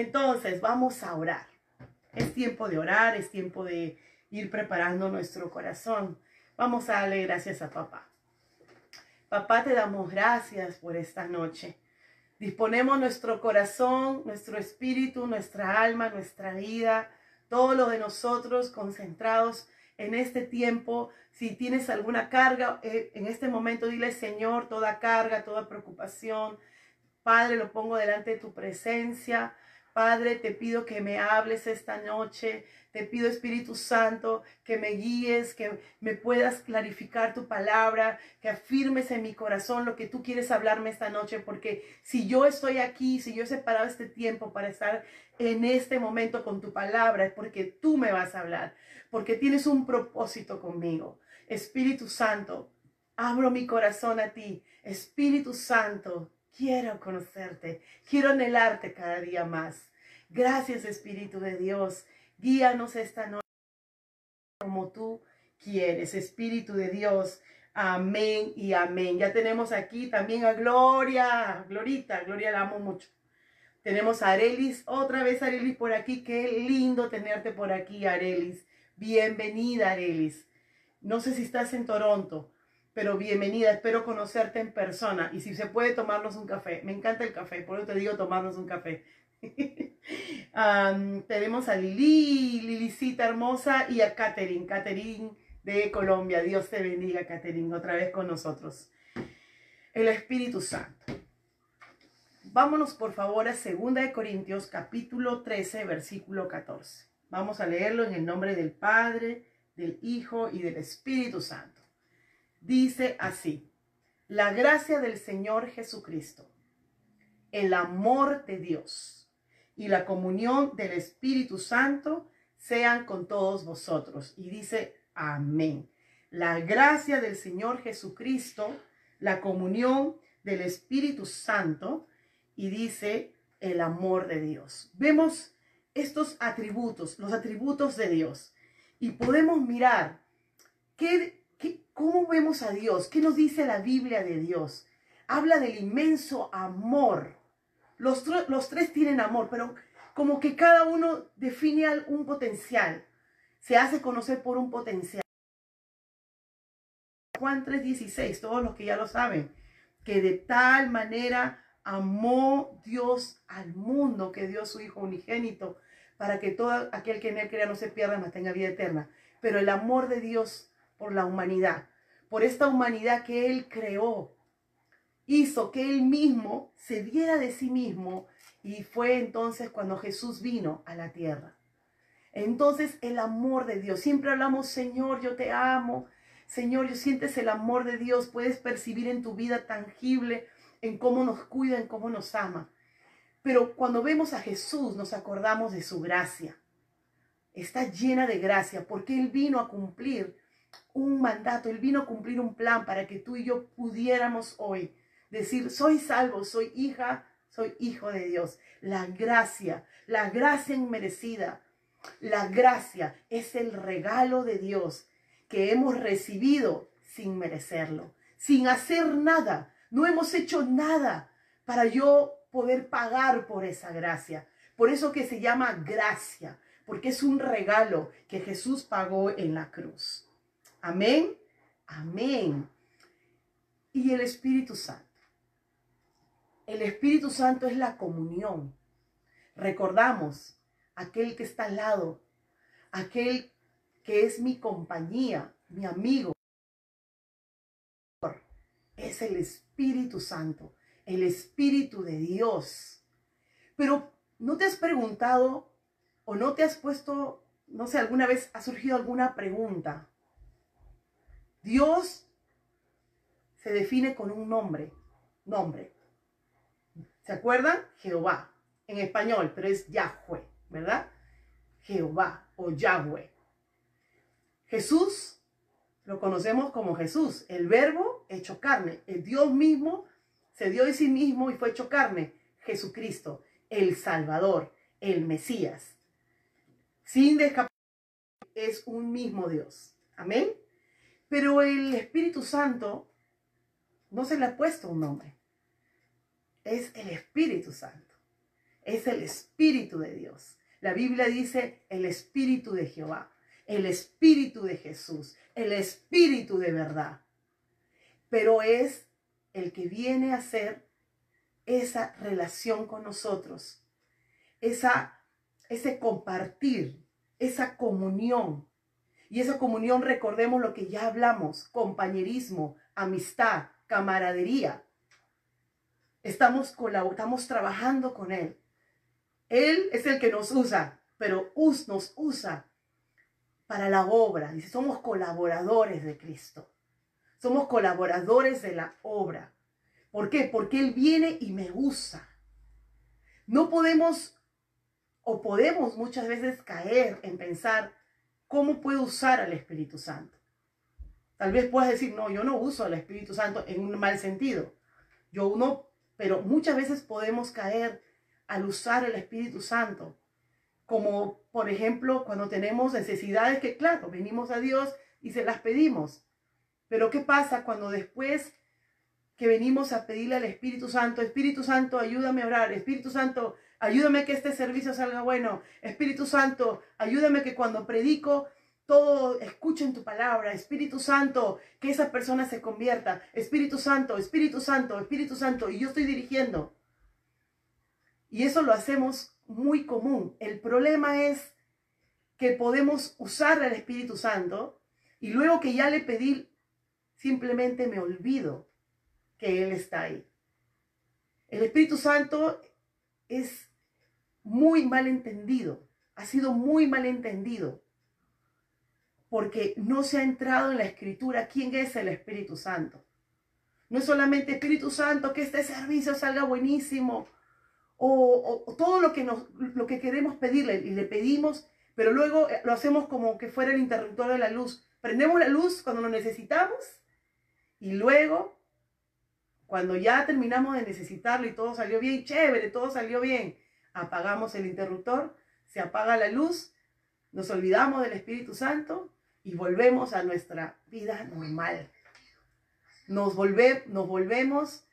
Entonces vamos a orar. Es tiempo de orar, es tiempo de ir preparando nuestro corazón. Vamos a darle gracias a papá. Papá, te damos gracias por esta noche. Disponemos nuestro corazón, nuestro espíritu, nuestra alma, nuestra vida, todo lo de nosotros concentrados en este tiempo. Si tienes alguna carga, eh, en este momento dile, Señor, toda carga, toda preocupación. Padre, lo pongo delante de tu presencia. Padre, te pido que me hables esta noche. Te pido, Espíritu Santo, que me guíes, que me puedas clarificar tu palabra, que afirmes en mi corazón lo que tú quieres hablarme esta noche, porque si yo estoy aquí, si yo he separado este tiempo para estar en este momento con tu palabra, es porque tú me vas a hablar, porque tienes un propósito conmigo. Espíritu Santo, abro mi corazón a ti. Espíritu Santo, quiero conocerte, quiero anhelarte cada día más. Gracias Espíritu de Dios. Guíanos esta noche como tú quieres, Espíritu de Dios. Amén y amén. Ya tenemos aquí también a Gloria, Glorita, Gloria la amo mucho. Tenemos a Arelis, otra vez Arelis por aquí. Qué lindo tenerte por aquí, Arelis. Bienvenida, Arelis. No sé si estás en Toronto, pero bienvenida. Espero conocerte en persona. Y si se puede tomarnos un café. Me encanta el café, por eso te digo tomarnos un café. tenemos a Lili, Lilicita hermosa, y a Catherine, Catherine de Colombia. Dios te bendiga, Catherine, otra vez con nosotros. El Espíritu Santo. Vámonos por favor a 2 de Corintios capítulo 13, versículo 14. Vamos a leerlo en el nombre del Padre, del Hijo y del Espíritu Santo. Dice así, la gracia del Señor Jesucristo, el amor de Dios y la comunión del Espíritu Santo sean con todos vosotros. Y dice, amén. La gracia del Señor Jesucristo, la comunión del Espíritu Santo y dice el amor de Dios. Vemos estos atributos, los atributos de Dios, y podemos mirar qué, cómo vemos a Dios, qué nos dice la Biblia de Dios. Habla del inmenso amor los, tres tienen amor, pero como que cada uno define un potencial. Se hace conocer por un potencial. Juan 3:16, todos los que ya lo saben, que de tal manera amó Dios al mundo que dio su Hijo unigénito para que todo aquel que en él crea no se pierda, mas tenga vida eterna. Pero el amor de Dios por la humanidad, por esta humanidad que Él creó, hizo que él mismo se diera de sí mismo y fue entonces cuando Jesús vino a la tierra. Entonces el amor de Dios, siempre hablamos, Señor, yo te amo, Señor, yo sientes el amor de Dios, puedes percibir en tu vida tangible, en cómo nos cuida, en cómo nos ama. Pero cuando vemos a Jesús nos acordamos de su gracia. Está llena de gracia porque Él vino a cumplir un mandato, Él vino a cumplir un plan para que tú y yo pudiéramos hoy decir, soy salvo, soy hija, soy hijo de Dios. La gracia, la gracia inmerecida, la gracia es el regalo de Dios que hemos recibido sin merecerlo, sin hacer nada. No hemos hecho nada para yo poder pagar por esa gracia. Por eso que se llama gracia, porque es un regalo que Jesús pagó en la cruz. Amén. Amén. Y el Espíritu Santo. El Espíritu Santo es la comunión. Recordamos aquel que está al lado, aquel que es mi compañía, mi amigo. Es el Espíritu Santo, el Espíritu de Dios. Pero ¿no te has preguntado o no te has puesto, no sé, alguna vez ha surgido alguna pregunta? Dios se define con un nombre, nombre. ¿Se acuerdan? Jehová. en español, pero es Yahweh, ¿verdad? Jehová o Yahweh. Jesús lo conocemos como Jesús, el verbo hecho carne, el Dios mismo se dio de sí mismo y fue hecho carne, Jesucristo, el Salvador, el Mesías. Sin descapar, es un mismo Dios. Amén. Pero el Espíritu Santo no se le ha puesto un nombre. Es el Espíritu Santo. Es el Espíritu de Dios. La Biblia dice el Espíritu de Jehová, el Espíritu de Jesús, el Espíritu de verdad. Pero es el que viene a ser esa relación con nosotros, esa, ese compartir, esa comunión. Y esa comunión, recordemos lo que ya hablamos, compañerismo, amistad, camaradería. Estamos, estamos trabajando con Él. Él es el que nos usa, pero us, nos usa para la obra. Dice, somos colaboradores de Cristo. Somos colaboradores de la obra. ¿Por qué? Porque Él viene y me usa. No podemos o podemos muchas veces caer en pensar cómo puedo usar al Espíritu Santo. Tal vez puedas decir, no, yo no uso al Espíritu Santo en un mal sentido. Yo no, pero muchas veces podemos caer al usar el Espíritu Santo. Como por ejemplo cuando tenemos necesidades que, claro, venimos a Dios y se las pedimos. Pero ¿qué pasa cuando después que venimos a pedirle al Espíritu Santo, Espíritu Santo, ayúdame a orar, Espíritu Santo, ayúdame que este servicio salga bueno, Espíritu Santo, ayúdame que cuando predico todo escuchen tu palabra, Espíritu Santo, que esa persona se convierta, Espíritu Santo, Espíritu Santo, Espíritu Santo, y yo estoy dirigiendo. Y eso lo hacemos muy común. El problema es que podemos usar al Espíritu Santo y luego que ya le pedí, simplemente me olvido que Él está ahí. El Espíritu Santo es muy mal entendido, ha sido muy mal entendido, porque no se ha entrado en la escritura quién es el Espíritu Santo. No es solamente Espíritu Santo, que este servicio salga buenísimo, o, todo lo que, nos, lo que queremos pedirle y le pedimos, pero luego lo hacemos como que fuera el interruptor de la luz. Prendemos la luz cuando lo necesitamos y luego cuando ya terminamos de necesitarlo y todo salió bien, chévere, todo salió bien, apagamos el interruptor, se apaga la luz, nos olvidamos del Espíritu Santo y volvemos a nuestra vida normal. Nos, volvemos,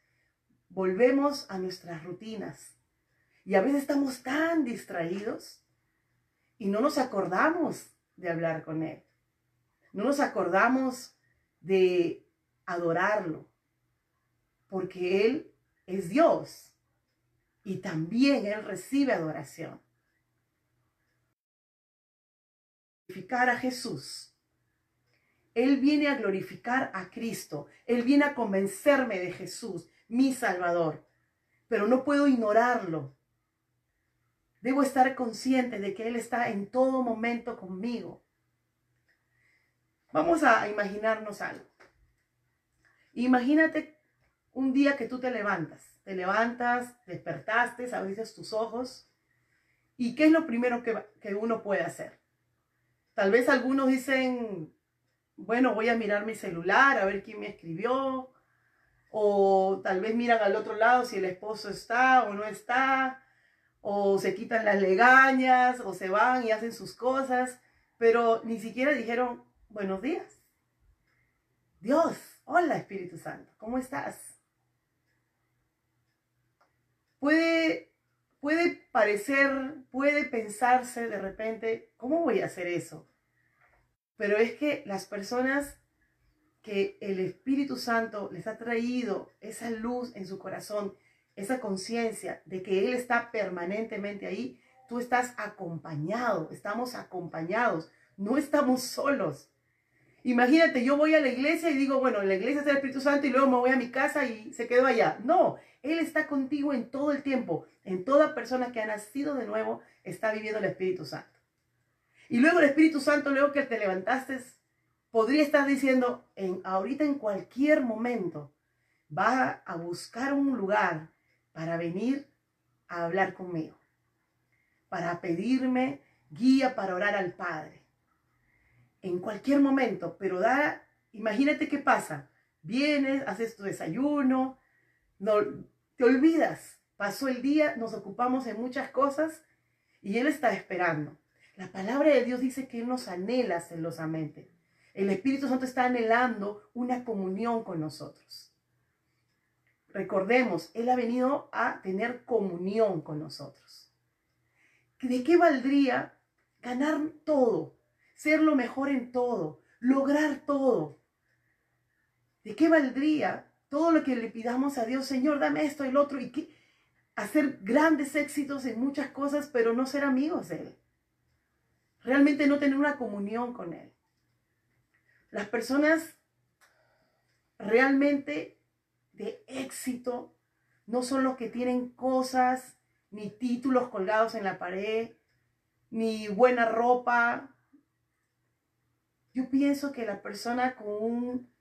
volvemos a nuestras rutinas. Y a veces estamos tan distraídos y no nos acordamos de hablar con Él. No nos acordamos de adorarlo porque Él es Dios y también Él recibe adoración. Glorificar a Jesús. Él viene a glorificar a Cristo. Él viene a convencerme de Jesús, mi Salvador. Pero no puedo ignorarlo. Debo estar consciente de que Él está en todo momento conmigo. Vamos a imaginarnos algo. Imagínate un día que tú te levantas, te levantas, despertaste, abriste tus ojos, ¿y qué es lo primero que, que uno puede hacer? Tal vez algunos dicen, bueno, voy a mirar mi celular, a ver quién me escribió, o tal vez miran al otro lado si el esposo está o no está, o se quitan las legañas, o se van y hacen sus cosas, pero ni siquiera dijeron buenos días. Dios, hola Espíritu Santo, ¿cómo estás? Puede, puede parecer, puede pensarse de repente, ¿cómo voy a hacer eso? Pero es que las personas que el Espíritu Santo les ha traído esa luz en su corazón, esa conciencia de que Él está permanentemente ahí, tú estás acompañado, estamos acompañados, no estamos solos. Imagínate, yo voy a la iglesia y digo, bueno, en la iglesia está el Espíritu Santo y luego me voy a mi casa y se quedó allá. No, Él está contigo en todo el tiempo. En toda persona que ha nacido de nuevo está viviendo el Espíritu Santo. Y luego el Espíritu Santo, luego que te levantaste, podría estar diciendo, en, ahorita en cualquier momento, va a buscar un lugar para venir a hablar conmigo. para pedirme guía para orar al Padre. En cualquier momento, pero da, imagínate qué pasa. Vienes, haces tu desayuno, no, te olvidas. Pasó el día, nos ocupamos en muchas cosas y Él está esperando. La palabra de Dios dice que Él nos anhela celosamente. El Espíritu Santo está anhelando una comunión con nosotros. Recordemos, Él ha venido a tener comunión con nosotros. ¿De qué valdría ganar todo, ser lo mejor en todo, lograr todo? ¿De qué valdría todo lo que le pidamos a Dios, Señor, dame esto y el otro, y que, hacer grandes éxitos en muchas cosas, pero no ser amigos de Él? Realmente no tener una comunión con Él. Las personas realmente de éxito no son los que tienen cosas ni títulos colgados en la pared, ni buena ropa. Yo pienso que la persona con un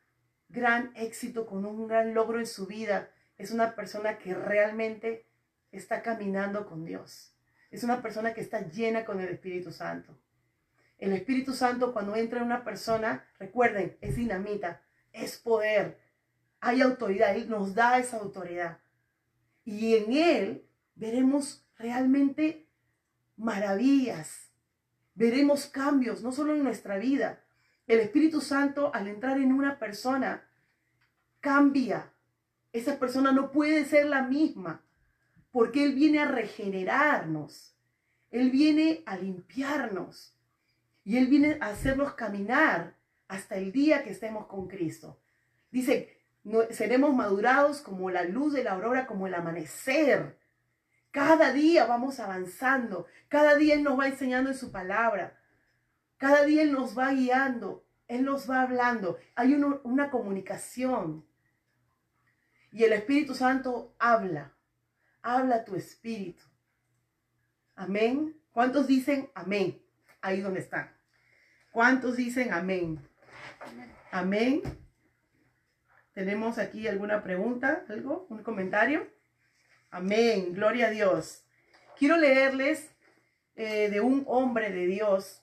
gran éxito, con un gran logro en su vida, es una persona que realmente está caminando con Dios. Es una persona que está llena con el Espíritu Santo. El Espíritu Santo cuando entra en una persona, recuerden, es dinamita, es poder, hay autoridad, Él nos da esa autoridad. Y en Él veremos realmente maravillas, veremos cambios, no solo en nuestra vida. El Espíritu Santo al entrar en una persona cambia. Esa persona no puede ser la misma porque Él viene a regenerarnos. Él viene a limpiarnos. Y Él viene a hacernos caminar hasta el día que estemos con Cristo. Dice, seremos madurados como la luz de la aurora, como el amanecer. Cada día vamos avanzando. Cada día Él nos va enseñando en su palabra. Cada día Él nos va guiando. Él nos va hablando. Hay una comunicación. Y el Espíritu Santo habla. Habla tu espíritu. Amén. ¿Cuántos dicen amén? Ahí donde están. ¿Cuántos dicen amén? Amén. ¿Tenemos aquí alguna pregunta? ¿Algo? ¿Un comentario? Amén. Gloria a Dios. Quiero leerles eh, de un hombre de Dios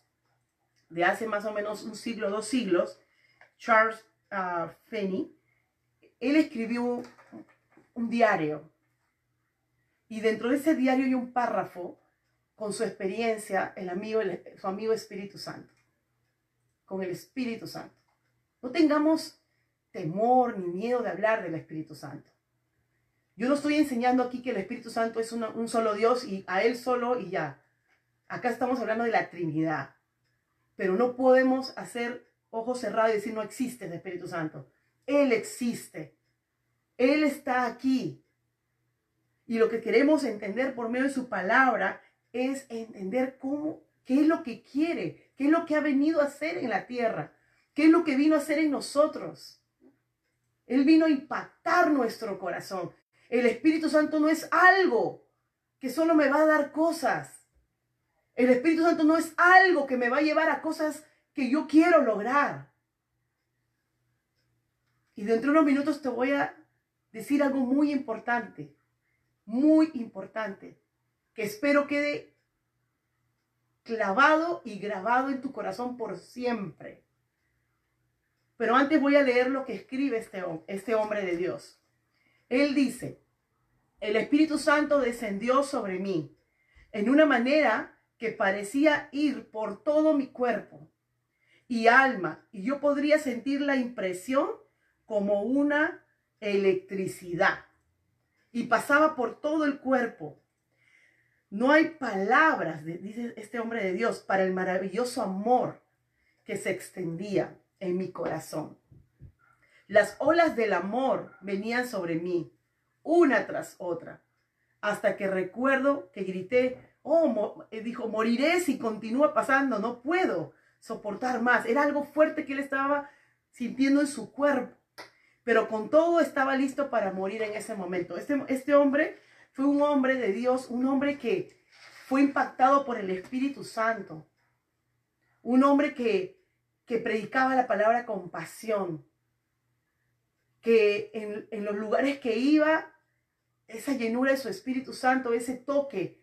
de hace más o menos un siglo, dos siglos, Charles uh, Finney. Él escribió un diario y dentro de ese diario hay un párrafo con su experiencia, el amigo, su amigo Espíritu Santo con el Espíritu Santo. No tengamos temor ni miedo de hablar del Espíritu Santo. Yo no estoy enseñando aquí que el Espíritu Santo es un solo Dios y a Él solo y ya. Acá estamos hablando de la Trinidad. Pero no podemos hacer ojos cerrados y decir no existe el Espíritu Santo. Él existe. Él está aquí. Y lo que queremos entender por medio de su palabra es entender cómo, qué es lo que quiere, ¿Qué es lo que ha venido a hacer en la tierra? ¿Qué es lo que vino a hacer en nosotros? Él vino a impactar nuestro corazón. El Espíritu Santo no es algo que solo me va a dar cosas. El Espíritu Santo no es algo que me va a llevar a cosas que yo quiero lograr. Y dentro de unos minutos te voy a decir algo muy importante, muy importante, que espero quede clavado y grabado en tu corazón por siempre. Pero antes voy a leer lo que escribe este, este hombre de Dios. Él dice, el Espíritu Santo descendió sobre mí en una manera que parecía ir por todo mi cuerpo y alma, y yo podría sentir la impresión como una electricidad, y pasaba por todo el cuerpo, no hay palabras, dice este hombre de Dios, para el maravilloso amor que se extendía en mi corazón. Las olas del amor venían sobre mí, una tras otra, hasta que recuerdo que grité, oh, eh, dijo, moriré si continúa pasando, no puedo soportar más. Era algo fuerte que él estaba sintiendo en su cuerpo, pero con todo estaba listo para morir en ese momento. Este, este hombre fue un hombre de Dios, un hombre que fue impactado por el Espíritu Santo. Un hombre que, que predicaba la palabra con pasión. Que en, en los lugares que iba, esa llenura de su Espíritu Santo, ese toque,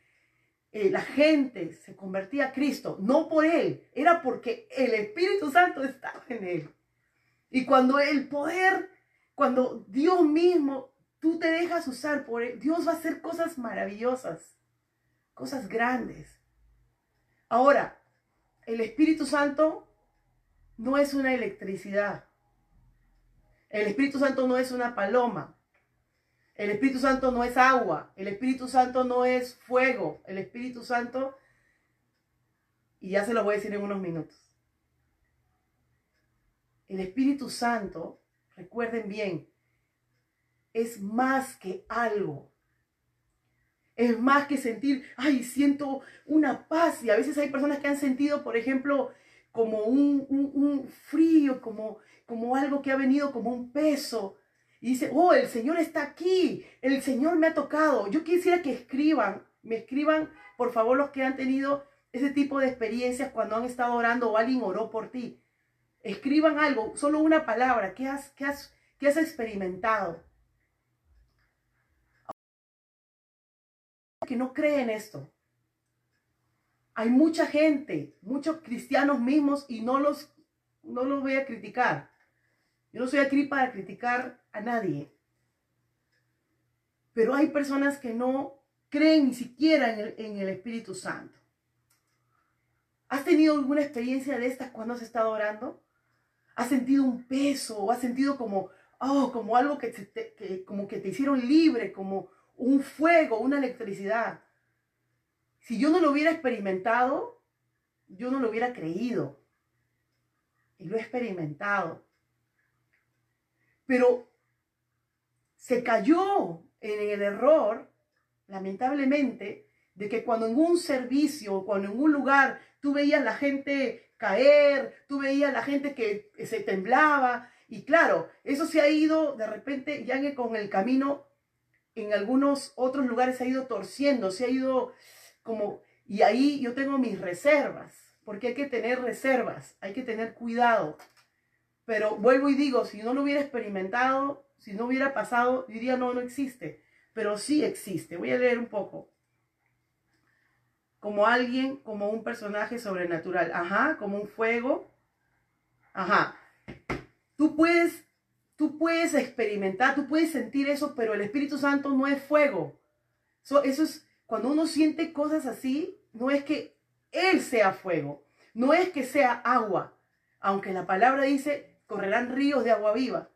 eh, la gente se convertía a Cristo, no por él, era porque el Espíritu Santo estaba en él. Y cuando el poder, cuando Dios mismo, tú te dejas usar por él, Dios va a hacer cosas maravillosas, cosas grandes. Ahora, el Espíritu Santo no es una electricidad. El Espíritu Santo no es una paloma. El Espíritu Santo no es agua, el Espíritu Santo no es fuego, el Espíritu Santo, y ya se lo voy a decir en unos minutos. El Espíritu Santo, recuerden bien, es más que algo. Es más que sentir, ay, siento una paz. Y a veces hay personas que han sentido, por ejemplo, como un, un frío, como, como algo que ha venido como un peso y dice, oh, el Señor está aquí, el Señor me ha tocado. Yo quisiera que escriban, me escriban, por favor, los que han tenido ese tipo de experiencias cuando han estado orando o alguien oró por ti. Escriban algo, solo una palabra, ¿qué has, qué has, qué has experimentado? Que no creen esto. Hay mucha gente, muchos cristianos mismos, y no los, no los voy a criticar yo no soy aquí para criticar a nadie. Pero hay personas que no creen ni siquiera en el, Espíritu Santo. ¿Has tenido alguna experiencia de estas cuando has estado orando? ¿Has sentido un peso o has sentido como, oh, como algo que, te, como que te hicieron libre, como un fuego, una electricidad? Si yo no lo hubiera experimentado, yo no lo hubiera creído. Y lo he experimentado pero se cayó en el error, lamentablemente, de que cuando en un servicio, cuando en un lugar tú veías la gente caer, tú veías la gente que se temblaba, y claro, eso se ha ido de repente ya con el camino, en algunos otros lugares se ha ido torciendo, se ha ido como, y ahí yo tengo mis reservas, porque hay que tener reservas, hay que tener cuidado. Pero vuelvo y digo, si no lo hubiera experimentado, si no hubiera pasado, diría, no, no existe. Pero sí existe. Voy a leer un poco. Como alguien, como un personaje sobrenatural. Ajá, como un fuego. Ajá. Tú puedes, tú puedes experimentar, tú puedes sentir eso, pero el Espíritu Santo no es fuego. eso es, cuando uno siente cosas así, no es que Él sea fuego, no es que sea agua, aunque la palabra dice correrán ríos de agua viva.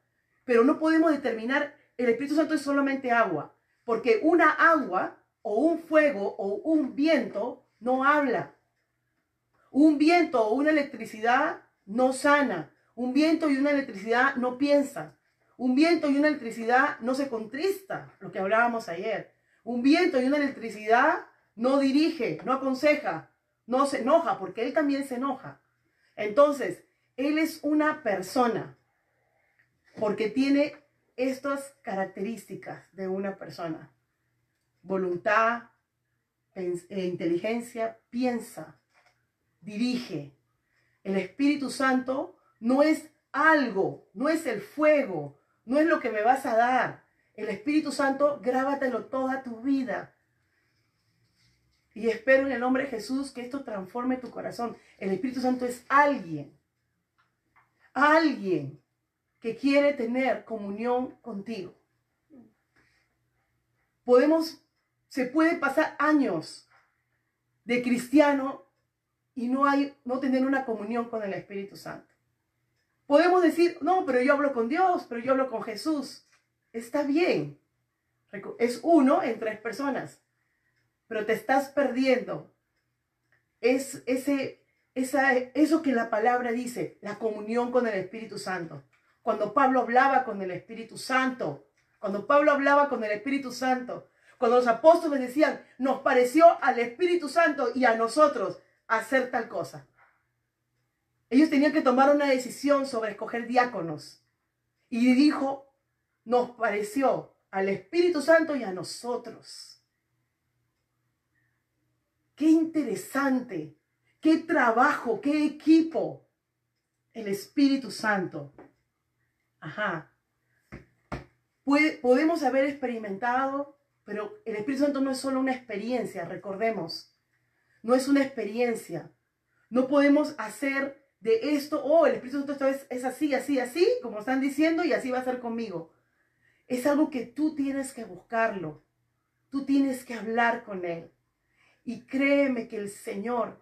Pero no podemos determinar, el Espíritu Santo es solamente agua, porque una agua o un fuego o un viento no habla. Un viento o una electricidad no sana. Un viento y una electricidad no piensa. Un viento y una electricidad no se contrista, lo que hablábamos ayer. Un viento y una electricidad no dirige, no aconseja, no se enoja, porque él también se enoja. Entonces, él es una persona porque tiene estas características de una persona. Voluntad, eh, inteligencia, piensa, dirige. El Espíritu Santo no es algo, no es el fuego, no es lo que me vas a dar. El Espíritu Santo, grábatelo toda tu vida. Y espero en el nombre de Jesús que esto transforme tu corazón. El Espíritu Santo es alguien alguien que quiere tener comunión contigo. Podemos, se puede pasar años de cristiano y no hay, no tener una comunión con el Espíritu Santo. Podemos decir, no, pero yo hablo con Dios, pero yo hablo con Jesús. Está bien. Es uno en tres personas. Pero te estás perdiendo. Es ese esa, eso que la palabra dice, la comunión con el Espíritu Santo. Cuando Pablo hablaba con el Espíritu Santo, cuando Pablo hablaba con el Espíritu Santo, cuando los apóstoles decían, nos pareció al Espíritu Santo y a nosotros hacer tal cosa. Ellos tenían que tomar una decisión sobre escoger diáconos. Y dijo, nos pareció al Espíritu Santo y a nosotros. Qué interesante qué trabajo, qué equipo. El Espíritu Santo. Ajá. podemos haber experimentado, pero el Espíritu Santo no es solo una experiencia, recordemos. no es una experiencia. No podemos hacer de esto, oh, el Espíritu Santo es, es así, así, así, como están diciendo, y así va a ser conmigo. Es algo que tú tienes que buscarlo. Tú tienes que hablar con Él. Y créeme que el Señor,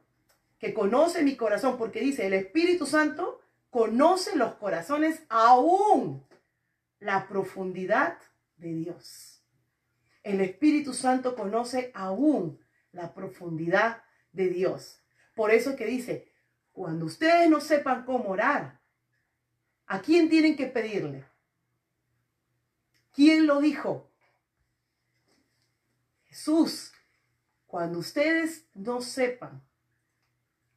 que conoce mi corazón, porque dice, el Espíritu Santo conoce los corazones aún la profundidad de Dios. El Espíritu Santo conoce aún la profundidad de Dios. Por eso que dice, cuando ustedes no sepan cómo orar, ¿a quién tienen que pedirle? ¿Quién lo dijo? Jesús. Cuando ustedes no sepan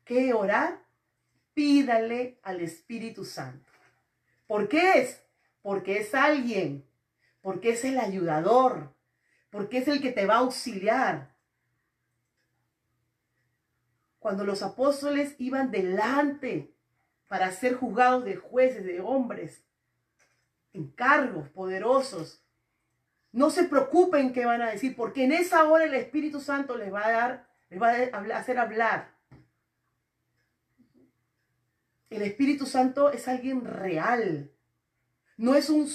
qué orar, pídale al Espíritu Santo. ¿Por qué es? Porque es alguien, porque es el ayudador, porque es el que te va a auxiliar. Cuando los apóstoles iban delante para ser juzgados de jueces, de hombres, en cargos poderosos, no se preocupen qué van a decir, porque en esa hora el Espíritu Santo les va a dar, les va a hacer hablar. El Espíritu Santo es alguien real. No es un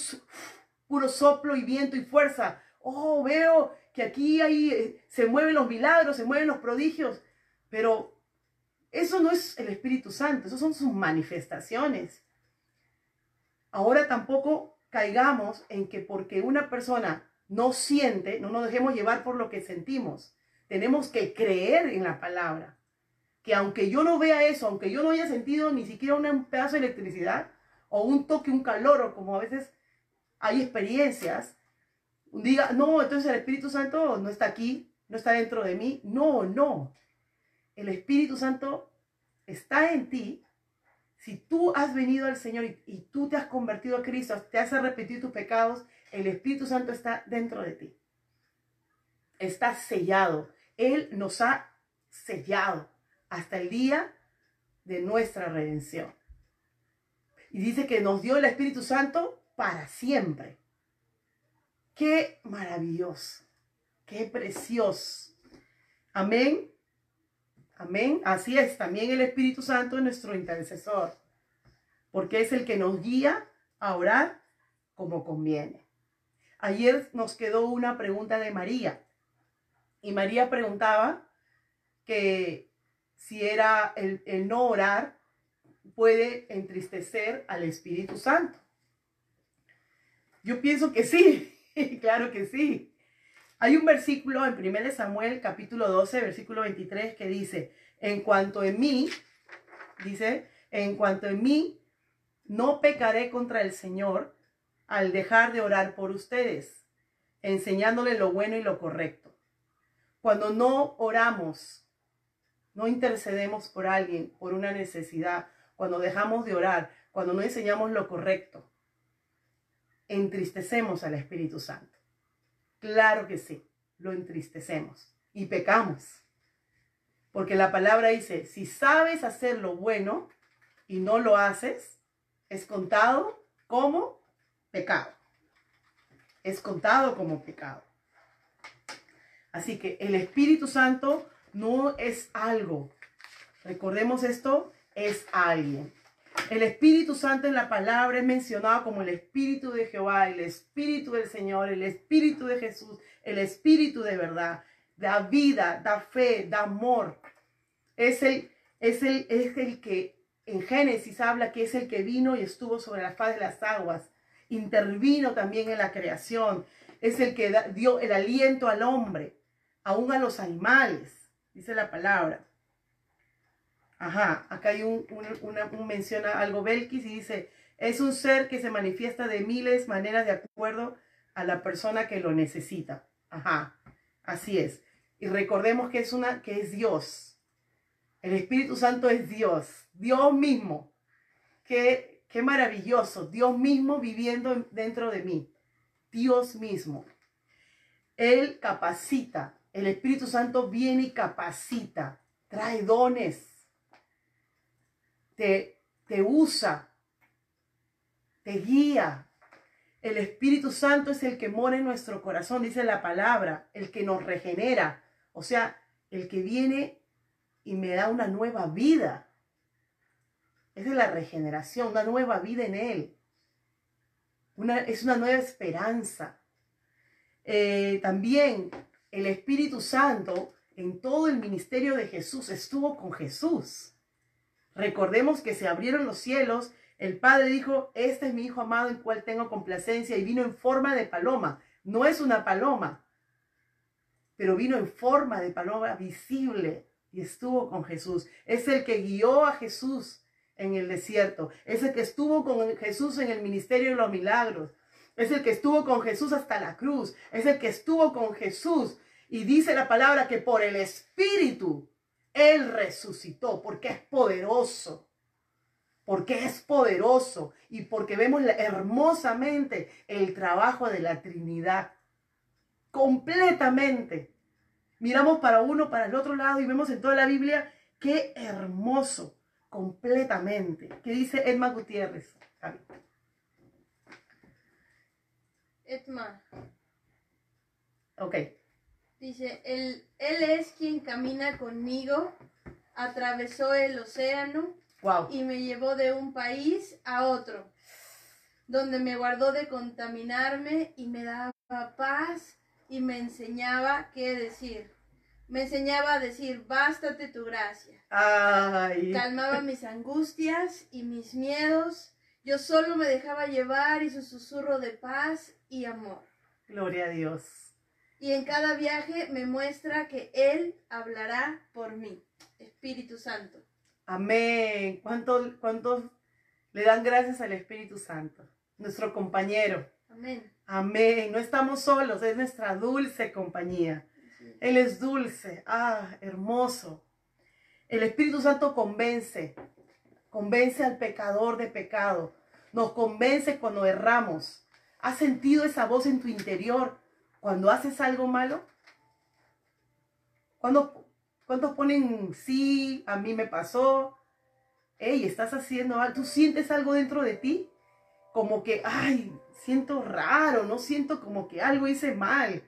puro soplo y viento y fuerza. Oh, veo que aquí ahí eh, se mueven los milagros, se mueven los prodigios. Pero eso no es el Espíritu Santo, eso son sus manifestaciones. Ahora tampoco caigamos en que porque una persona no siente, no nos dejemos llevar por lo que sentimos. Tenemos que creer en la palabra. Que aunque yo no vea eso, aunque yo no haya sentido ni siquiera un pedazo de electricidad o un toque, un calor, o como a veces hay experiencias, diga, no, entonces el Espíritu Santo no está aquí, no está dentro de mí. No, no. El Espíritu Santo está en ti. Si tú has venido al Señor y, y tú te has convertido a Cristo, te has arrepentido tus pecados el Espíritu Santo está dentro de ti. Está sellado. Él nos ha sellado hasta el día de nuestra redención. Y dice que nos dio el Espíritu Santo para siempre. Qué maravilloso. Qué precioso. Amén. Amén. Así es. También el Espíritu Santo es nuestro intercesor. Porque es el que nos guía a orar como conviene. Ayer nos quedó una pregunta de María. Y María preguntaba que si era el, no orar puede entristecer al Espíritu Santo. Yo pienso que sí, claro que sí. Hay un versículo en 1 Samuel capítulo 12, versículo 23 que dice, en cuanto en mí, dice, en cuanto en mí, no pecaré contra el Señor, al dejar de orar por ustedes, enseñándole lo bueno y lo correcto. Cuando no oramos, no intercedemos por alguien, por una necesidad, cuando dejamos de orar, cuando no enseñamos lo correcto, entristecemos al Espíritu Santo. Claro que sí, lo entristecemos y pecamos. Porque la palabra dice, si sabes hacer lo bueno y no lo haces, es contado como pecado. Es contado como pecado. Así que el Espíritu Santo no es algo. Recordemos esto, es alguien. El Espíritu Santo en la palabra es mencionado como el Espíritu de Jehová, el Espíritu del Señor, el Espíritu de Jesús, el Espíritu de verdad. Da vida, da fe, da amor. Es el, es el, es el que en Génesis habla que es el que vino y estuvo sobre la faz de las aguas intervino también en la creación. Es el que dio el aliento al hombre, aún a los animales, dice la palabra. Ajá, acá hay un, un, menciona algo Belkis y dice, es un ser que se manifiesta de miles maneras de acuerdo a la persona que lo necesita. Ajá, así es. Y recordemos que es una, que es Dios. El Espíritu Santo es Dios, Dios mismo, que Qué maravilloso. Dios mismo viviendo dentro de mí. Dios mismo. Él capacita. El Espíritu Santo viene y capacita. Trae dones. Te, usa. Te guía. El Espíritu Santo es el que mora en nuestro corazón, dice la palabra. El que nos regenera. O sea, el que viene y me da una nueva vida. Es la regeneración, una nueva vida en Él. Una, es una nueva esperanza. Eh, también el Espíritu Santo en todo el ministerio de Jesús estuvo con Jesús. Recordemos que se abrieron los cielos, el Padre dijo, este es mi Hijo amado en cual tengo complacencia y vino en forma de paloma. No es una paloma, pero vino en forma de paloma visible y estuvo con Jesús. Es el que guió a Jesús en el desierto. Es el que estuvo con Jesús en el ministerio de los milagros. Es el que estuvo con Jesús hasta la cruz. Es el que estuvo con Jesús. Y dice la palabra que por el Espíritu Él resucitó porque es poderoso. Porque es poderoso y porque vemos hermosamente el trabajo de la Trinidad. Completamente. Miramos para uno, para el otro lado y vemos en toda la Biblia qué hermoso, completamente. ¿Qué dice Edma Gutiérrez? Edma. Ok. Dice, él, él es quien camina conmigo, atravesó el océano wow. y me llevó de un país a otro, donde me guardó de contaminarme y me daba paz y me enseñaba qué decir. Me enseñaba a decir, bástate tu gracia. Ay. Calmaba mis angustias y mis miedos. Yo solo me dejaba llevar y su susurro de paz y amor. Gloria a Dios. Y en cada viaje me muestra que Él hablará por mí. Espíritu Santo. Amén. ¿Cuántos cuánto le dan gracias al Espíritu Santo? Nuestro compañero. Amén. Amén. No estamos solos, es nuestra dulce compañía. Él es dulce. Ah, hermoso. El Espíritu Santo convence. Convence al pecador de pecado. Nos convence cuando erramos. ¿Has sentido esa voz en tu interior cuando haces algo malo? Cuando, ¿Cuántos ponen sí, a mí me pasó? Ey, estás haciendo algo. ¿Tú sientes algo dentro de ti? Como que, ay, siento raro, no siento como que algo hice mal.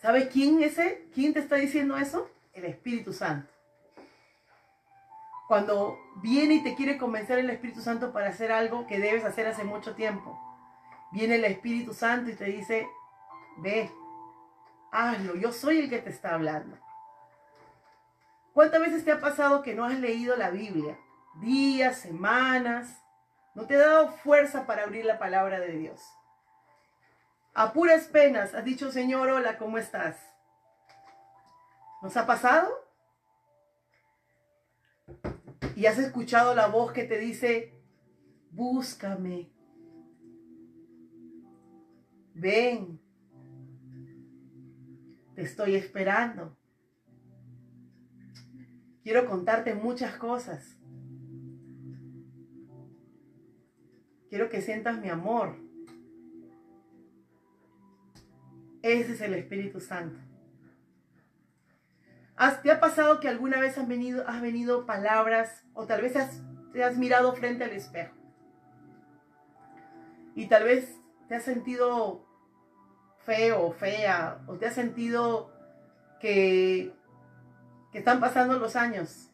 ¿Sabes quién es ese? ¿Quién te está diciendo eso? El Espíritu Santo. Cuando viene y te quiere convencer el Espíritu Santo para hacer algo que debes hacer hace mucho tiempo, viene el Espíritu Santo y te dice, ve, hazlo, yo soy el que te está hablando. ¿Cuántas veces te ha pasado que no has leído la Biblia? Días, semanas, no te ha dado fuerza para abrir la palabra de Dios. A puras penas has dicho, Señor, hola, ¿cómo estás? ¿Nos ha pasado? Y has escuchado la voz que te dice, búscame. Ven. Te estoy esperando. Quiero contarte muchas cosas. Quiero que sientas mi amor. Ese es el Espíritu Santo. ¿Te ha pasado que alguna vez han venido, has venido palabras o tal vez te has mirado frente al espejo? Y tal vez te has sentido feo fea o te has sentido que, que están pasando los años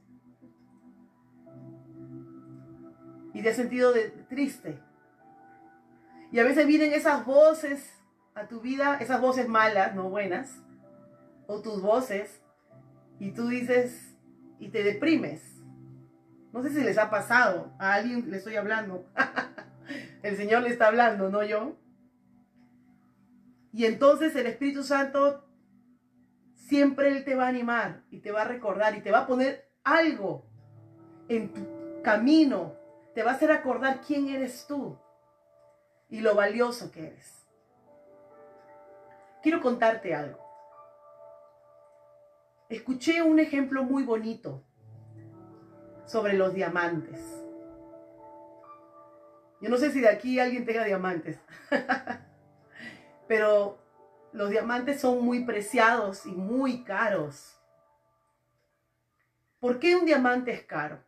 y te has sentido triste. Y a veces vienen esas voces a tu vida, esas voces malas, no buenas, o tus voces, y tú dices, y te deprimes. No sé si les ha pasado, a alguien le estoy hablando. el Señor le está hablando, no yo. Y entonces el Espíritu Santo siempre Él te va a animar y te va a recordar y te va a poner algo en tu camino. Te va a hacer acordar quién eres tú y lo valioso que eres. Quiero contarte algo. Escuché un ejemplo muy bonito sobre los diamantes. Yo no sé si de aquí alguien tenga diamantes, pero los diamantes son muy preciados y muy caros. ¿Por qué un diamante es caro?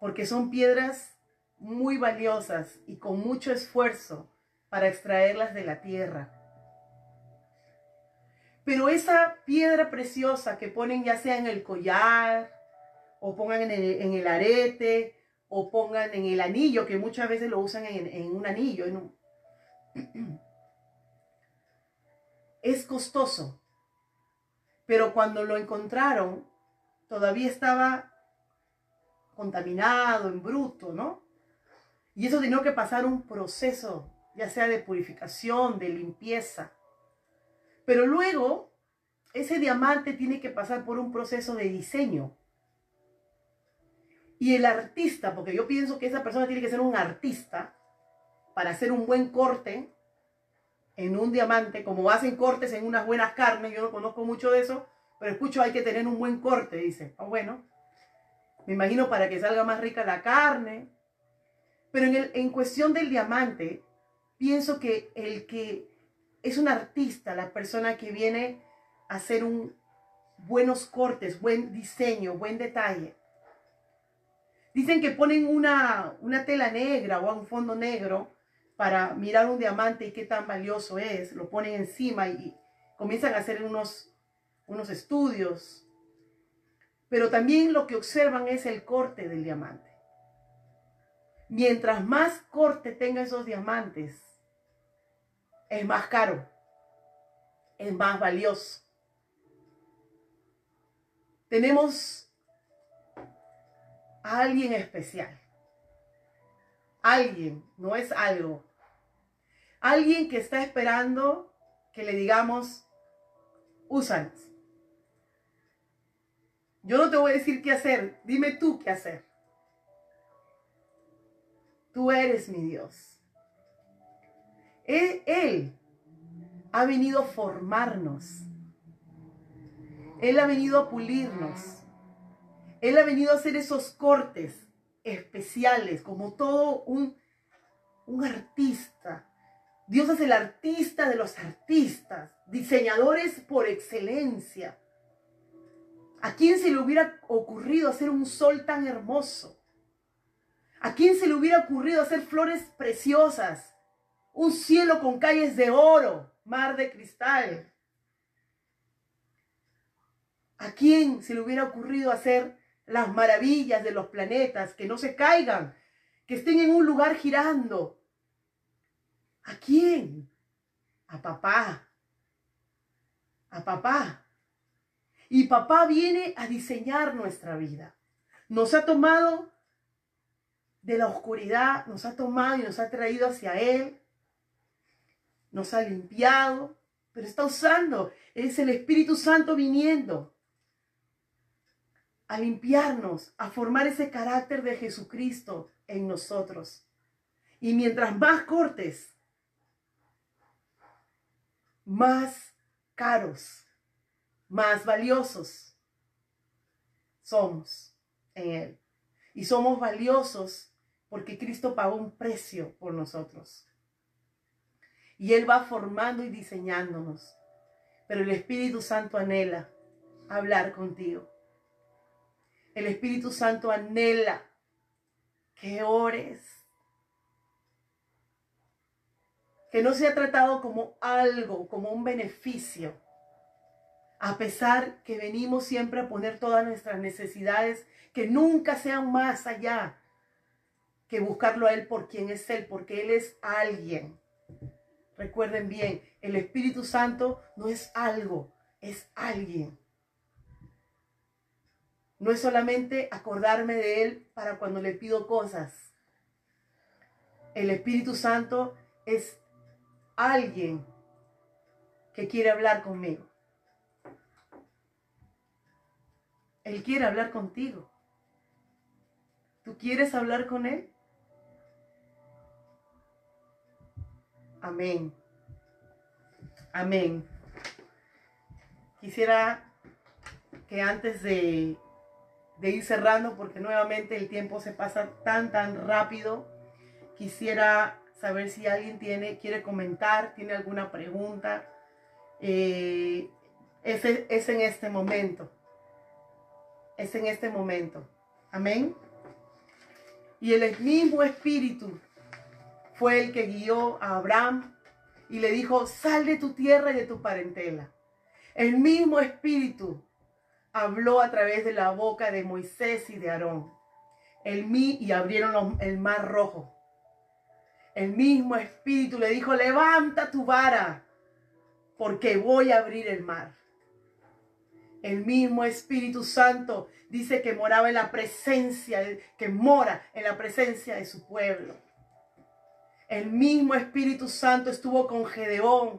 Porque son piedras muy valiosas y con mucho esfuerzo para extraerlas de la tierra. Pero esa piedra preciosa que ponen ya sea en el collar, o pongan en el, en el arete, o pongan en el anillo, que muchas veces lo usan en, un anillo, en un... es costoso. Pero cuando lo encontraron, todavía estaba contaminado, en bruto, ¿no? Y eso tenía que pasar un proceso, ya sea de purificación, de limpieza. Pero luego, ese diamante tiene que pasar por un proceso de diseño. Y el artista, porque yo pienso que esa persona tiene que ser un artista para hacer un buen corte en un diamante, como hacen cortes en unas buenas carnes, yo no conozco mucho de eso, pero escucho hay que tener un buen corte, dice. Ah, bueno, me imagino para que salga más rica la carne. Pero en, en cuestión del diamante, pienso que el que es un artista, la persona que viene a hacer un buenos cortes, buen diseño, buen detalle. Dicen que ponen una, una tela negra o un fondo negro para mirar un diamante y qué tan valioso es. Lo ponen encima y comienzan a hacer unos, unos estudios. Pero también lo que observan es el corte del diamante. Mientras más corte tenga esos diamantes, es más caro, es más valioso. Tenemos alguien especial. Alguien, no es algo. Alguien que está esperando que le digamos, úsanos. Yo no te voy a decir qué hacer, dime tú qué hacer. Tú eres mi Dios. Él, ha venido a formarnos. Él ha venido a pulirnos. Él ha venido a hacer esos cortes especiales, como todo un, un artista. Dios es el artista de los artistas, diseñadores por excelencia. ¿A quién se le hubiera ocurrido hacer un sol tan hermoso? ¿A quién se le hubiera ocurrido hacer flores preciosas? un cielo con calles de oro, mar de cristal. ¿A quién se le hubiera ocurrido hacer las maravillas de los planetas, que no se caigan, que estén en un lugar girando? ¿A quién? A papá. A papá. Y papá viene a diseñar nuestra vida. Nos ha tomado de la oscuridad, nos ha tomado y nos ha traído hacia Él nos ha limpiado, pero está usando, es el Espíritu Santo viniendo a limpiarnos, a formar ese carácter de Jesucristo en nosotros. Y mientras más cortes, más caros, más valiosos somos en Él. Y somos valiosos porque Cristo pagó un precio por nosotros. Y Él va formando y diseñándonos. Pero el Espíritu Santo anhela hablar contigo. El Espíritu Santo anhela que ores. Que no sea tratado como algo, como un beneficio. A pesar que venimos siempre a poner todas nuestras necesidades, que nunca sean más allá que buscarlo a Él por quien es Él, porque Él es alguien Recuerden bien, el Espíritu Santo no es algo, es alguien. No es solamente acordarme de Él para cuando le pido cosas. El Espíritu Santo es alguien que quiere hablar conmigo. Él quiere hablar contigo. ¿Tú quieres hablar con Él? Amén. Amén. Quisiera que antes de, ir cerrando, porque nuevamente el tiempo se pasa tan, tan rápido, quisiera saber si alguien tiene, quiere comentar, tiene alguna pregunta. Eh, es, es en este momento. Es en este momento. Amén. Y el mismo Espíritu fue el que guió a Abraham y le dijo, sal de tu tierra y de tu parentela. El mismo espíritu habló a través de la boca de Moisés y de Aarón. El mí y abrieron el mar rojo. El mismo espíritu le dijo, levanta tu vara, porque voy a abrir el mar. El mismo Espíritu Santo dice que moraba en la presencia, que mora en la presencia de su pueblo. El mismo Espíritu Santo estuvo con Gedeón,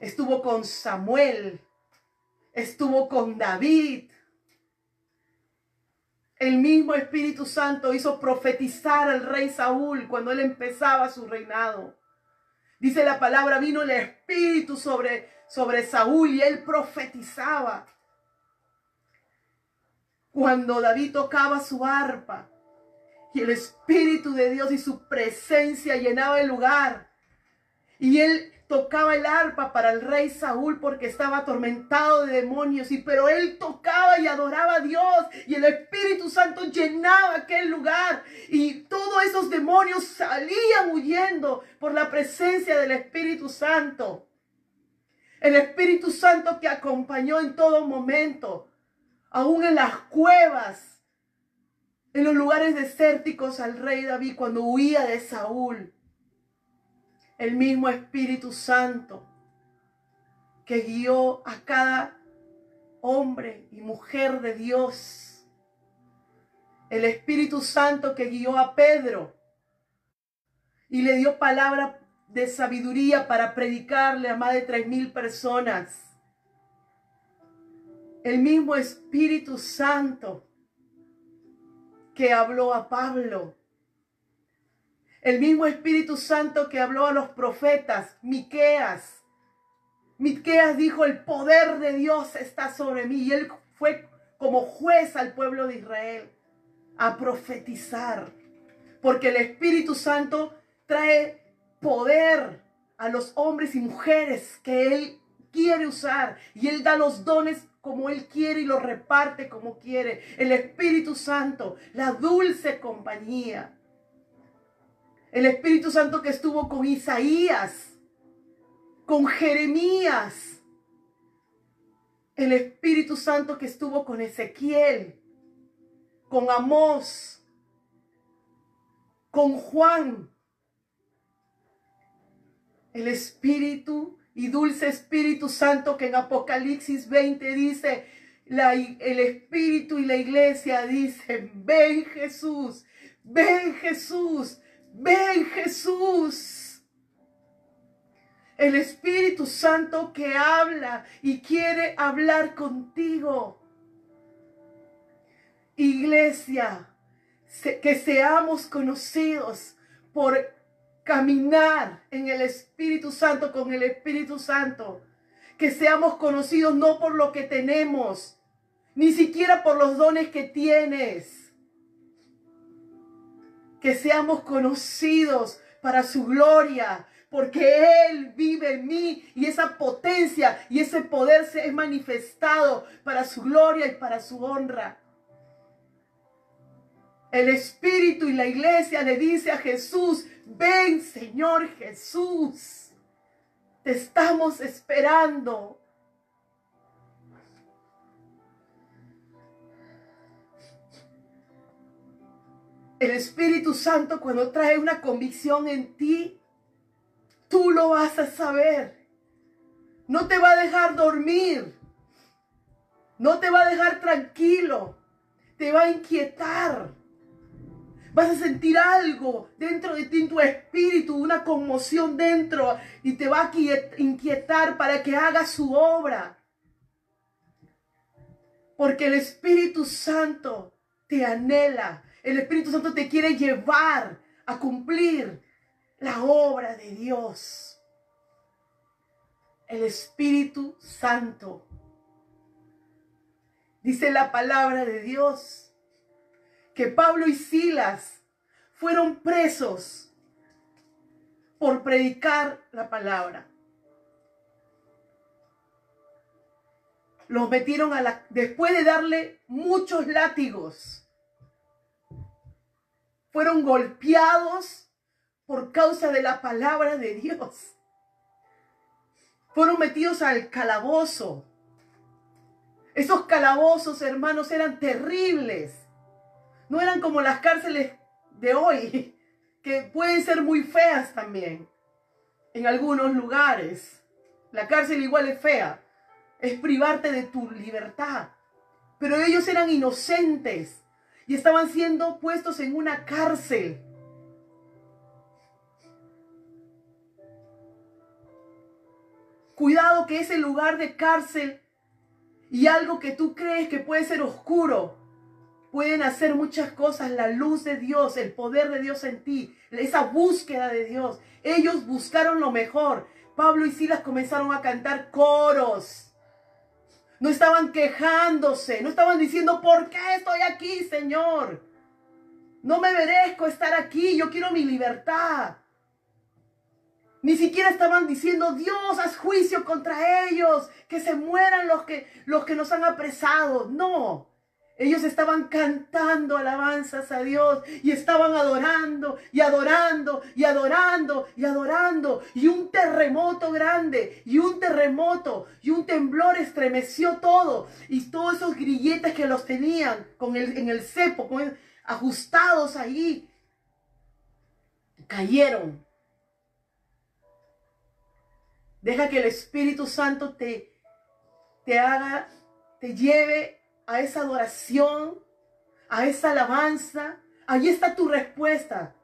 estuvo con Samuel, estuvo con David. El mismo Espíritu Santo hizo profetizar al rey Saúl cuando él empezaba su reinado. Dice la palabra, vino el Espíritu sobre, sobre Saúl y él profetizaba. Cuando David tocaba su arpa y el Espíritu de Dios y su presencia llenaba el lugar. Y él tocaba el arpa para el rey Saúl porque estaba atormentado de demonios, y pero él tocaba y adoraba a Dios y el Espíritu Santo llenaba aquel lugar y todos esos demonios salían huyendo por la presencia del Espíritu Santo. El Espíritu Santo que acompañó en todo momento, aún en las cuevas, en los lugares desérticos al rey David cuando huía de Saúl el mismo Espíritu Santo que guió a cada hombre y mujer de Dios. El Espíritu Santo que guió a Pedro y le dio palabra de sabiduría para predicarle a más de tres mil personas. El mismo Espíritu Santo que habló a Pablo el mismo Espíritu Santo que habló a los profetas, Miqueas. Miqueas dijo, el poder de Dios está sobre mí. Y él fue como juez al pueblo de Israel a profetizar. Porque el Espíritu Santo trae poder a los hombres y mujeres que Él quiere usar. Y Él da los dones como Él quiere y los reparte como quiere. El Espíritu Santo, la dulce compañía. El Espíritu Santo que estuvo con Isaías, con Jeremías. El Espíritu Santo que estuvo con Ezequiel, con Amós, con Juan. El Espíritu y dulce Espíritu Santo que en Apocalipsis 20 dice, el Espíritu y la iglesia dicen, ven Jesús, ven Jesús, Ven Jesús. El Espíritu Santo que habla y quiere hablar contigo. Iglesia, que seamos conocidos por caminar en el Espíritu Santo, con el Espíritu Santo. Que seamos conocidos no por lo que tenemos, ni siquiera por los dones que tienes que seamos conocidos para su gloria, porque Él vive en mí y esa potencia y ese poder se es manifestado para su gloria y para su honra. El Espíritu y la iglesia le dice a Jesús, ven Señor Jesús, te estamos esperando. El Espíritu Santo cuando trae una convicción en ti, tú lo vas a saber. No te va a dejar dormir. No te va a dejar tranquilo. Te va a inquietar. Vas a sentir algo dentro de ti, en tu espíritu, una conmoción dentro y te va a inquietar para que haga su obra. Porque el Espíritu Santo te anhela, el Espíritu Santo te quiere llevar a cumplir la obra de Dios. El Espíritu Santo. Dice la palabra de Dios que Pablo y Silas fueron presos por predicar la palabra. Los metieron a la... después de darle muchos látigos fueron golpeados por causa de la palabra de Dios. Fueron metidos al calabozo. Esos calabozos, hermanos, eran terribles. No eran como las cárceles de hoy, que pueden ser muy feas también en algunos lugares. La cárcel igual es fea, es privarte de tu libertad. Pero ellos eran inocentes y estaban siendo puestos en una cárcel. Cuidado que ese lugar de cárcel y algo que tú crees que puede ser oscuro, pueden hacer muchas cosas. La luz de Dios, el poder de Dios en ti, esa búsqueda de Dios. Ellos buscaron lo mejor. Pablo y Silas comenzaron a cantar coros. No estaban quejándose, no estaban diciendo, ¿por qué estoy aquí, Señor? No me merezco estar aquí, yo quiero mi libertad. Ni siquiera estaban diciendo, Dios, haz juicio contra ellos, que se mueran los que, los que nos han apresado. No, ellos estaban cantando alabanzas a Dios y estaban adorando y adorando y adorando y adorando. Y un terremoto grande y un terremoto y un temblor estremeció todo. Y todos esos grilletes que los tenían con el, en el cepo, ajustados ahí, cayeron. Deja que el Espíritu Santo te, te haga, te lleve a esa adoración, a esa alabanza, ahí está tu respuesta.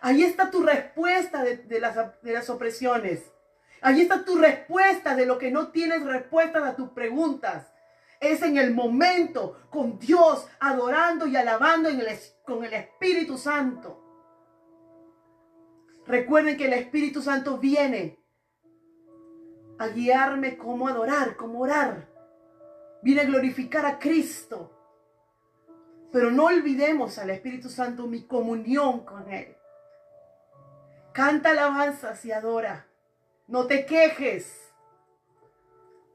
Ahí está tu respuesta de, las, de las opresiones. Ahí está tu respuesta de lo que no tienes respuestas a tus preguntas. Es en el momento con Dios adorando y alabando con el Espíritu Santo. Recuerden que el Espíritu Santo viene a guiarme cómo adorar, cómo orar. Viene a glorificar a Cristo. Pero no olvidemos al Espíritu Santo mi comunión con Él. Canta alabanzas y adora. No te quejes.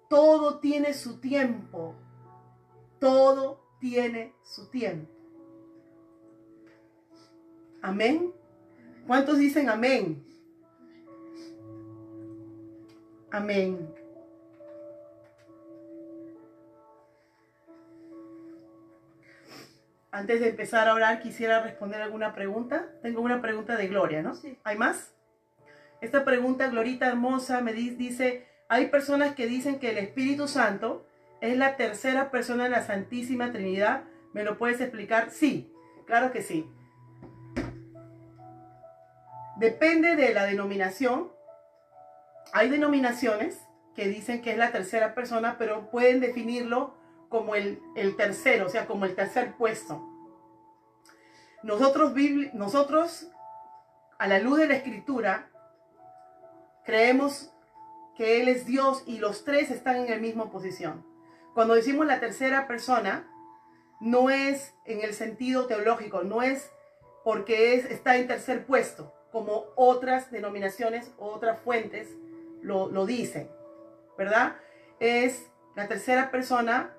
Todo tiene su tiempo. Todo tiene su tiempo. Amén. ¿Cuántos dicen amén? Amén. Antes de empezar a orar, quisiera responder alguna pregunta. Tengo una pregunta de Gloria, ¿no? Sí. ¿Hay más? Esta pregunta, Glorita hermosa, me dice, hay personas que dicen que el Espíritu Santo es la tercera persona de la Santísima Trinidad. ¿Me lo puedes explicar? Sí, claro que sí. Depende de la denominación. Hay denominaciones que dicen que es la tercera persona, pero pueden definirlo como el, tercero, o sea, como el tercer puesto. Nosotros, nosotros, a la luz de la escritura, creemos que Él es Dios y los tres están en la misma posición. Cuando decimos la tercera persona, no es en el sentido teológico, no es porque es, está en tercer puesto, como otras denominaciones, otras fuentes lo, lo dicen, ¿verdad? Es la tercera persona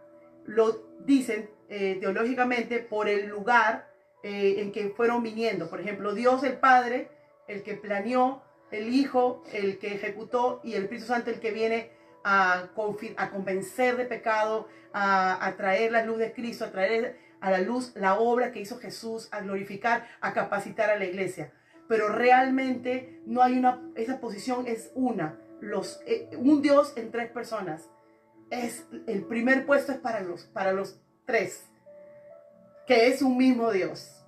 lo dicen eh, teológicamente por el lugar eh, en que fueron viniendo. Por ejemplo, Dios el Padre, el que planeó, el Hijo, el que ejecutó y el Espíritu Santo el que viene a, convencer de pecado, a, a, traer la luz de Cristo, a traer a la luz la obra que hizo Jesús, a glorificar, a capacitar a la iglesia. Pero realmente no hay una, esa posición es una, los, eh, un Dios en tres personas es el primer puesto es para los, para los tres, que es un mismo Dios.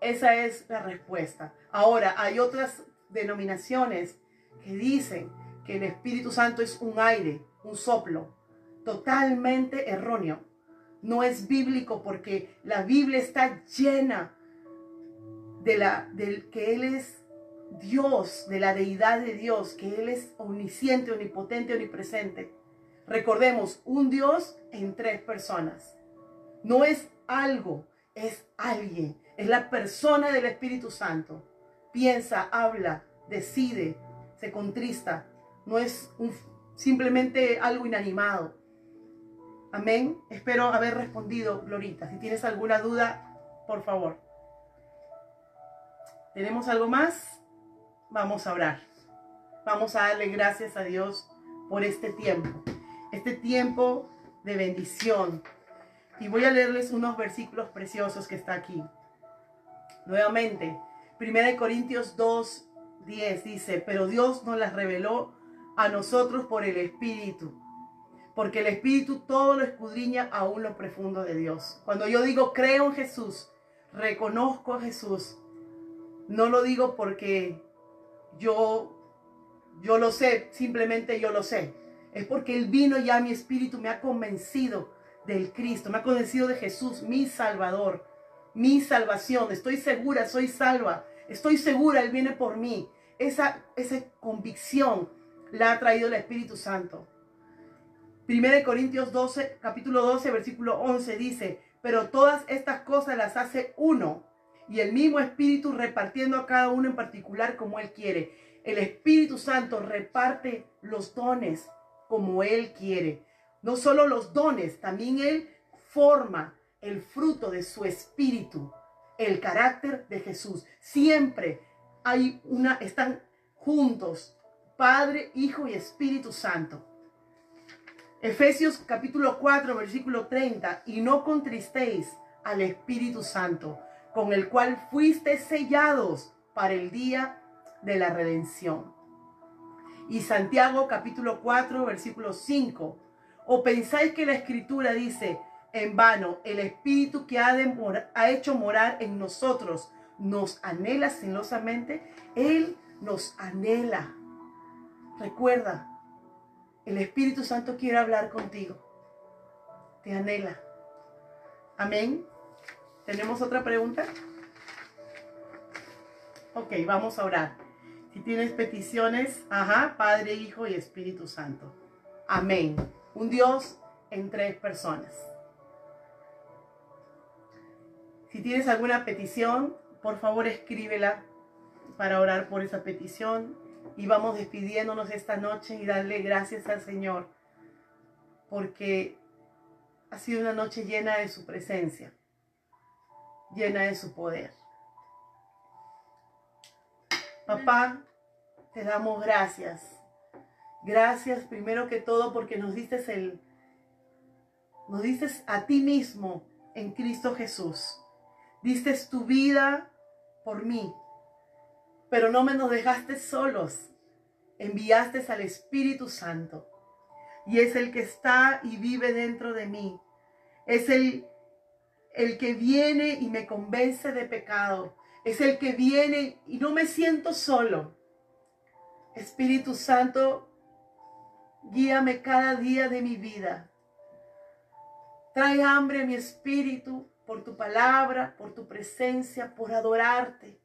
Esa es la respuesta. Ahora, hay otras denominaciones que dicen que el Espíritu Santo es un aire, un soplo, totalmente erróneo. No es bíblico porque la Biblia está llena de la del que él es Dios, de la deidad de Dios, que él es omnisciente, omnipotente, omnipresente. Recordemos, un Dios en tres personas. No es algo, es alguien. Es la persona del Espíritu Santo. Piensa, habla, decide, se contrista. No es simplemente algo inanimado. Amén. Espero haber respondido, Glorita. Si tienes alguna duda, por favor. ¿Tenemos algo más? Vamos a orar. Vamos a darle gracias a Dios por este tiempo este tiempo de bendición. Y voy a leerles unos versículos preciosos que está aquí. Nuevamente, 1 Corintios 2, 10 dice, pero Dios nos las reveló a nosotros por el Espíritu, porque el Espíritu todo lo escudriña aún lo profundo de Dios. Cuando yo digo creo en Jesús, reconozco a Jesús, no lo digo porque yo yo lo sé, simplemente yo lo sé. Es porque Él vino ya mi espíritu, me ha convencido del Cristo, me ha convencido de Jesús, mi Salvador, mi salvación. Estoy segura, soy salva. Estoy segura, Él viene por mí. Esa, esa convicción la ha traído el Espíritu Santo. 1 Corintios 12, capítulo 12, versículo 11 dice, pero todas estas cosas las hace uno y el mismo Espíritu repartiendo a cada uno en particular como Él quiere. El Espíritu Santo reparte los dones como Él quiere. No solo los dones, también Él forma el fruto de su Espíritu, el carácter de Jesús. Siempre hay una, están juntos, Padre, Hijo y Espíritu Santo. Efesios capítulo 4, versículo 30, y no contristéis al Espíritu Santo, con el cual fuiste sellados para el día de la redención. Y Santiago capítulo 4 versículo 5. ¿O pensáis que la escritura dice, en vano, el espíritu que ha, hecho morar en nosotros nos anhela celosamente? Él nos anhela. Recuerda, el Espíritu Santo quiere hablar contigo. Te anhela. Amén. ¿Tenemos otra pregunta? Ok, vamos a orar. Si tienes peticiones, ajá, Padre, Hijo y Espíritu Santo. Amén. Un Dios en tres personas. Si tienes alguna petición, por favor escríbela para orar por esa petición. Y vamos despidiéndonos esta noche y darle gracias al Señor porque ha sido una noche llena de su presencia, llena de su poder. Papá, te damos gracias. Gracias primero que todo porque nos diste el nos diste a ti mismo en Cristo Jesús. Diste tu vida por mí. Pero no me nos dejaste solos. Enviaste al Espíritu Santo. Y es el que está y vive dentro de mí. Es el el que viene y me convence de pecado es el que viene y no me siento solo. Espíritu Santo, guíame cada día de mi vida. Trae hambre a mi espíritu por tu palabra, por tu presencia, por adorarte.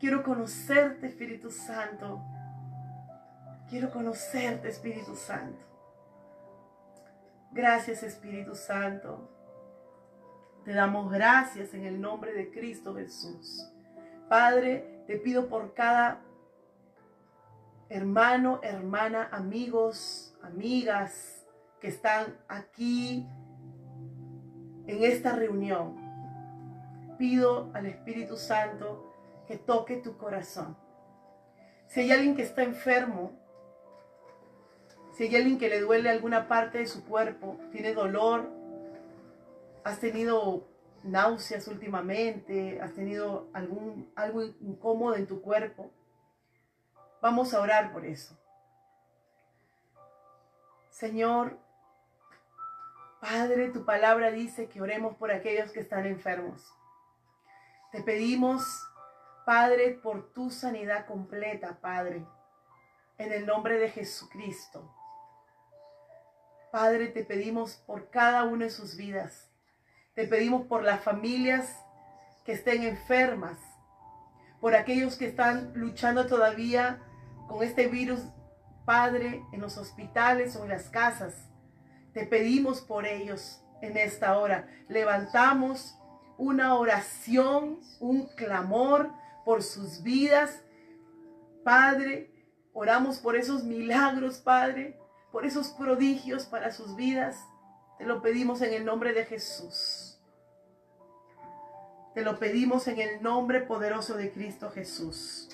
Quiero conocerte, Espíritu Santo. Quiero conocerte, Espíritu Santo. Gracias, Espíritu Santo. Te damos gracias en el nombre de Cristo Jesús. Padre, te pido por cada hermano, hermana, amigos, amigas que están aquí en esta reunión. Pido al Espíritu Santo que toque tu corazón. Si hay alguien que está enfermo, si hay alguien que le duele alguna parte de su cuerpo, tiene dolor, has tenido náuseas últimamente, has tenido algún, algo incómodo en tu cuerpo, vamos a orar por eso. Señor, Padre, tu palabra dice que oremos por aquellos que están enfermos. Te pedimos, Padre, por tu sanidad completa, Padre, en el nombre de Jesucristo. Padre, te pedimos por cada una de sus vidas. Te pedimos por las familias que estén enfermas, por aquellos que están luchando todavía con este virus, Padre, en los hospitales o en las casas. Te pedimos por ellos en esta hora. Levantamos una oración, un clamor por sus vidas. Padre, oramos por esos milagros, Padre, por esos prodigios para sus vidas. Te lo pedimos en el nombre de Jesús. Te lo pedimos en el nombre poderoso de Cristo Jesús.